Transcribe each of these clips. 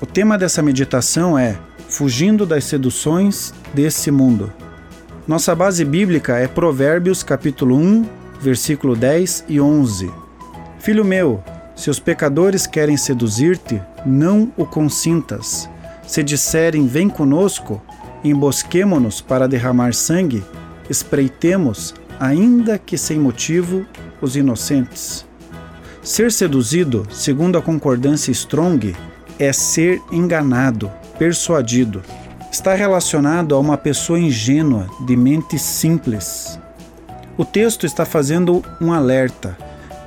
O tema dessa meditação é Fugindo das seduções desse mundo. Nossa base bíblica é Provérbios capítulo 1, versículo 10 e 11. Filho meu, se os pecadores querem seduzir-te, não o consintas. Se disserem vem conosco, embosquemo-nos para derramar sangue, espreitemos, ainda que sem motivo, os inocentes. Ser seduzido, segundo a concordância Strong, é ser enganado, persuadido. Está relacionado a uma pessoa ingênua, de mente simples. O texto está fazendo um alerta.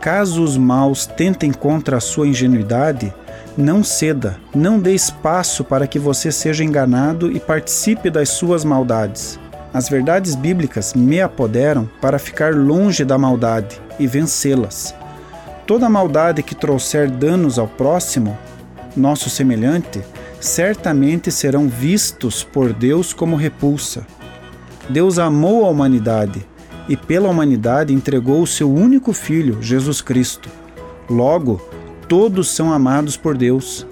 Caso os maus tentem contra a sua ingenuidade, não ceda, não dê espaço para que você seja enganado e participe das suas maldades. As verdades bíblicas me apoderam para ficar longe da maldade e vencê-las. Toda maldade que trouxer danos ao próximo nosso semelhante, certamente serão vistos por Deus como repulsa. Deus amou a humanidade e pela humanidade entregou o seu único filho, Jesus Cristo. Logo, todos são amados por Deus.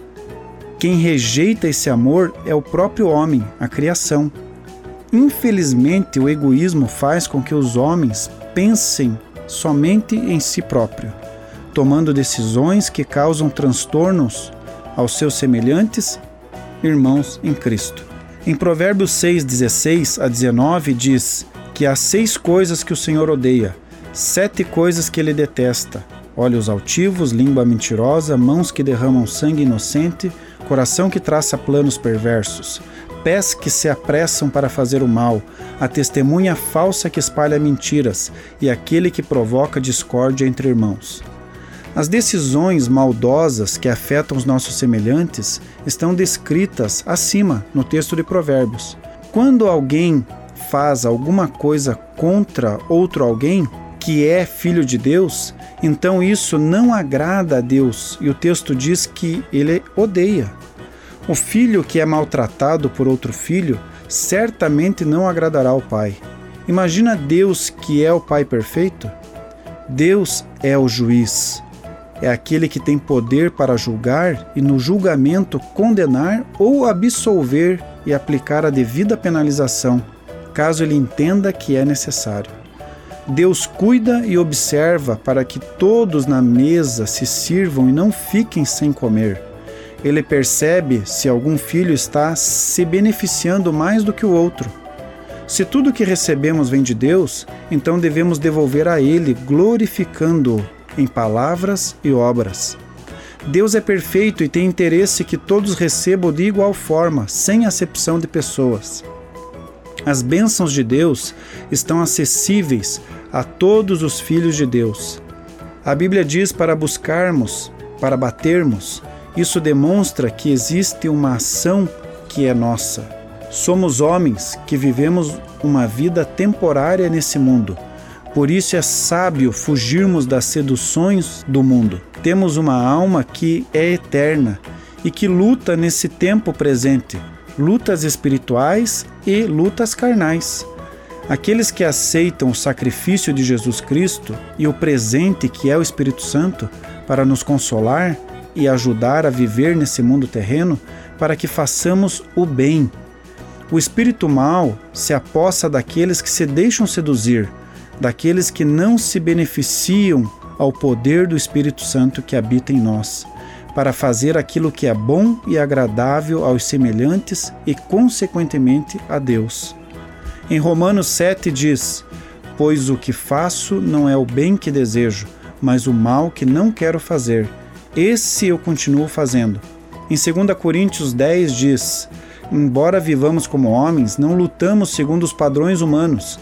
Quem rejeita esse amor é o próprio homem, a criação. Infelizmente, o egoísmo faz com que os homens pensem somente em si próprio, tomando decisões que causam transtornos aos seus semelhantes, irmãos em Cristo. Em Provérbios 6, 16 a 19 diz que há seis coisas que o Senhor odeia, sete coisas que ele detesta: olhos altivos, língua mentirosa, mãos que derramam sangue inocente, coração que traça planos perversos, pés que se apressam para fazer o mal, a testemunha falsa que espalha mentiras e aquele que provoca discórdia entre irmãos. As decisões maldosas que afetam os nossos semelhantes estão descritas acima no texto de Provérbios. Quando alguém faz alguma coisa contra outro alguém que é filho de Deus, então isso não agrada a Deus e o texto diz que ele odeia. O filho que é maltratado por outro filho certamente não agradará ao pai. Imagina Deus que é o pai perfeito? Deus é o juiz é aquele que tem poder para julgar e, no julgamento, condenar ou absolver e aplicar a devida penalização, caso ele entenda que é necessário. Deus cuida e observa para que todos na mesa se sirvam e não fiquem sem comer. Ele percebe se algum filho está se beneficiando mais do que o outro. Se tudo que recebemos vem de Deus, então devemos devolver a Ele, glorificando-o em palavras e obras. Deus é perfeito e tem interesse que todos recebam de igual forma, sem acepção de pessoas. As bênçãos de Deus estão acessíveis a todos os filhos de Deus. A Bíblia diz para buscarmos, para batermos. Isso demonstra que existe uma ação que é nossa. Somos homens que vivemos uma vida temporária nesse mundo por isso é sábio fugirmos das seduções do mundo. Temos uma alma que é eterna e que luta nesse tempo presente, lutas espirituais e lutas carnais. Aqueles que aceitam o sacrifício de Jesus Cristo e o presente que é o Espírito Santo para nos consolar e ajudar a viver nesse mundo terreno, para que façamos o bem. O espírito mal se apossa daqueles que se deixam seduzir daqueles que não se beneficiam ao poder do Espírito Santo que habita em nós, para fazer aquilo que é bom e agradável aos semelhantes e, consequentemente, a Deus. Em Romanos 7 diz: Pois o que faço não é o bem que desejo, mas o mal que não quero fazer. Esse eu continuo fazendo. Em 2 Coríntios 10 diz: Embora vivamos como homens, não lutamos segundo os padrões humanos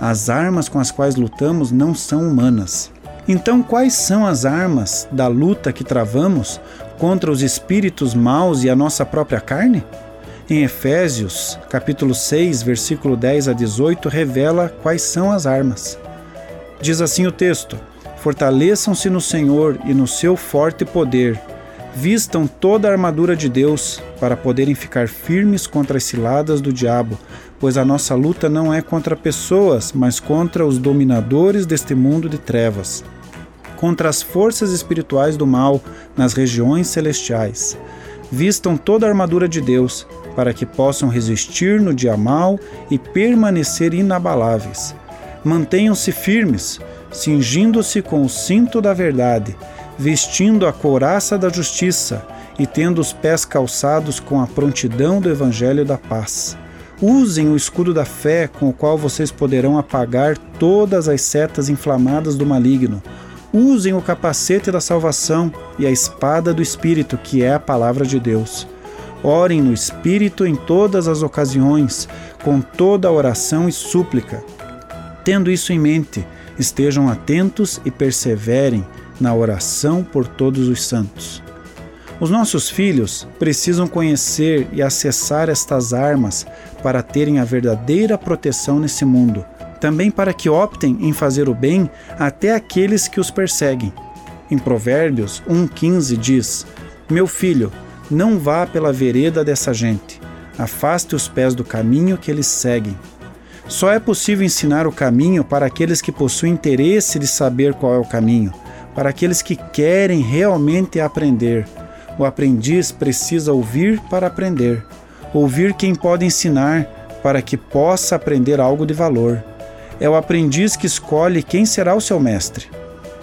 as armas com as quais lutamos não são humanas. Então, quais são as armas da luta que travamos contra os espíritos maus e a nossa própria carne? Em Efésios, capítulo 6, versículo 10 a 18, revela quais são as armas. Diz assim o texto: Fortaleçam-se no Senhor e no seu forte poder. Vistam toda a armadura de Deus para poderem ficar firmes contra as ciladas do diabo, pois a nossa luta não é contra pessoas, mas contra os dominadores deste mundo de trevas, contra as forças espirituais do mal nas regiões celestiais. Vistam toda a armadura de Deus, para que possam resistir no dia mal e permanecer inabaláveis. Mantenham-se firmes, cingindo-se com o cinto da verdade, vestindo a couraça da justiça e tendo os pés calçados com a prontidão do evangelho da paz. Usem o escudo da fé, com o qual vocês poderão apagar todas as setas inflamadas do maligno. Usem o capacete da salvação e a espada do Espírito, que é a palavra de Deus. Orem no Espírito em todas as ocasiões, com toda a oração e súplica. Tendo isso em mente, estejam atentos e perseverem na oração por todos os santos. Os nossos filhos precisam conhecer e acessar estas armas para terem a verdadeira proteção nesse mundo também para que optem em fazer o bem até aqueles que os perseguem. Em Provérbios 1,15 diz: Meu filho, não vá pela vereda dessa gente, afaste os pés do caminho que eles seguem. Só é possível ensinar o caminho para aqueles que possuem interesse de saber qual é o caminho, para aqueles que querem realmente aprender. O aprendiz precisa ouvir para aprender, ouvir quem pode ensinar para que possa aprender algo de valor. É o aprendiz que escolhe quem será o seu mestre.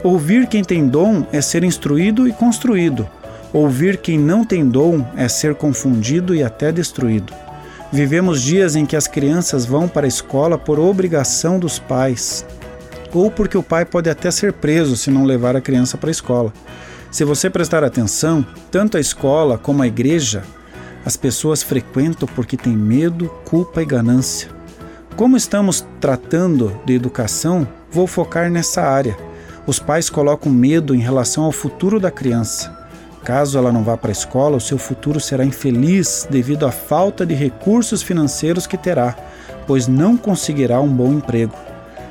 Ouvir quem tem dom é ser instruído e construído. Ouvir quem não tem dom é ser confundido e até destruído. Vivemos dias em que as crianças vão para a escola por obrigação dos pais, ou porque o pai pode até ser preso se não levar a criança para a escola. Se você prestar atenção, tanto a escola como a igreja, as pessoas frequentam porque têm medo, culpa e ganância. Como estamos tratando de educação, vou focar nessa área. Os pais colocam medo em relação ao futuro da criança. Caso ela não vá para a escola, o seu futuro será infeliz devido à falta de recursos financeiros que terá, pois não conseguirá um bom emprego.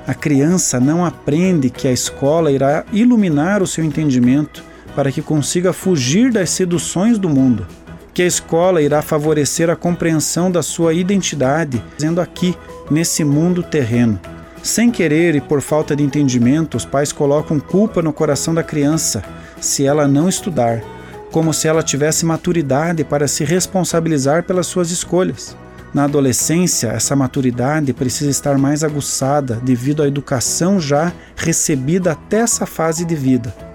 A criança não aprende que a escola irá iluminar o seu entendimento para que consiga fugir das seduções do mundo. Que a escola irá favorecer a compreensão da sua identidade, dizendo aqui nesse mundo terreno. Sem querer e por falta de entendimento, os pais colocam culpa no coração da criança se ela não estudar, como se ela tivesse maturidade para se responsabilizar pelas suas escolhas. Na adolescência, essa maturidade precisa estar mais aguçada devido à educação já recebida até essa fase de vida.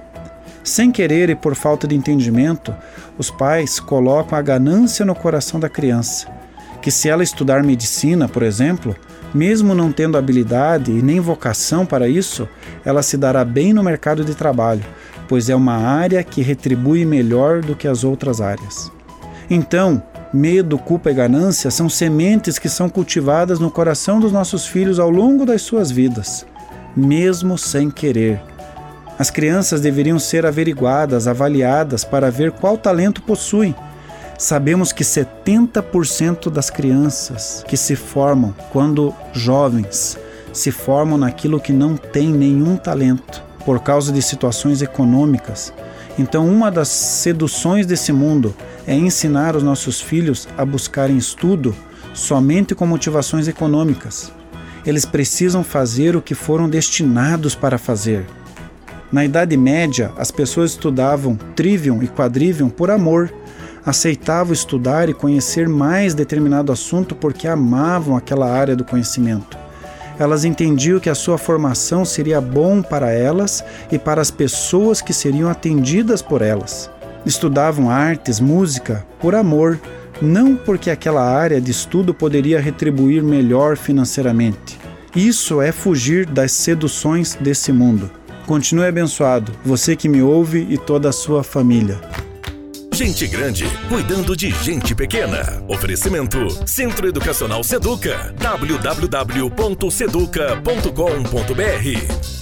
Sem querer e por falta de entendimento, os pais colocam a ganância no coração da criança que se ela estudar medicina, por exemplo, mesmo não tendo habilidade e nem vocação para isso, ela se dará bem no mercado de trabalho, pois é uma área que retribui melhor do que as outras áreas. Então, medo, culpa e ganância são sementes que são cultivadas no coração dos nossos filhos ao longo das suas vidas, mesmo sem querer. As crianças deveriam ser averiguadas, avaliadas para ver qual talento possuem Sabemos que 70% das crianças que se formam quando jovens se formam naquilo que não tem nenhum talento por causa de situações econômicas. Então, uma das seduções desse mundo é ensinar os nossos filhos a buscarem estudo somente com motivações econômicas. Eles precisam fazer o que foram destinados para fazer. Na Idade Média, as pessoas estudavam trivium e quadrivium por amor aceitavam estudar e conhecer mais determinado assunto porque amavam aquela área do conhecimento. Elas entendiam que a sua formação seria bom para elas e para as pessoas que seriam atendidas por elas. Estudavam artes, música, por amor, não porque aquela área de estudo poderia retribuir melhor financeiramente. Isso é fugir das seduções desse mundo. Continue abençoado, você que me ouve e toda a sua família. Gente grande cuidando de gente pequena. Oferecimento Centro Educacional Seduca. www.seduca.com.br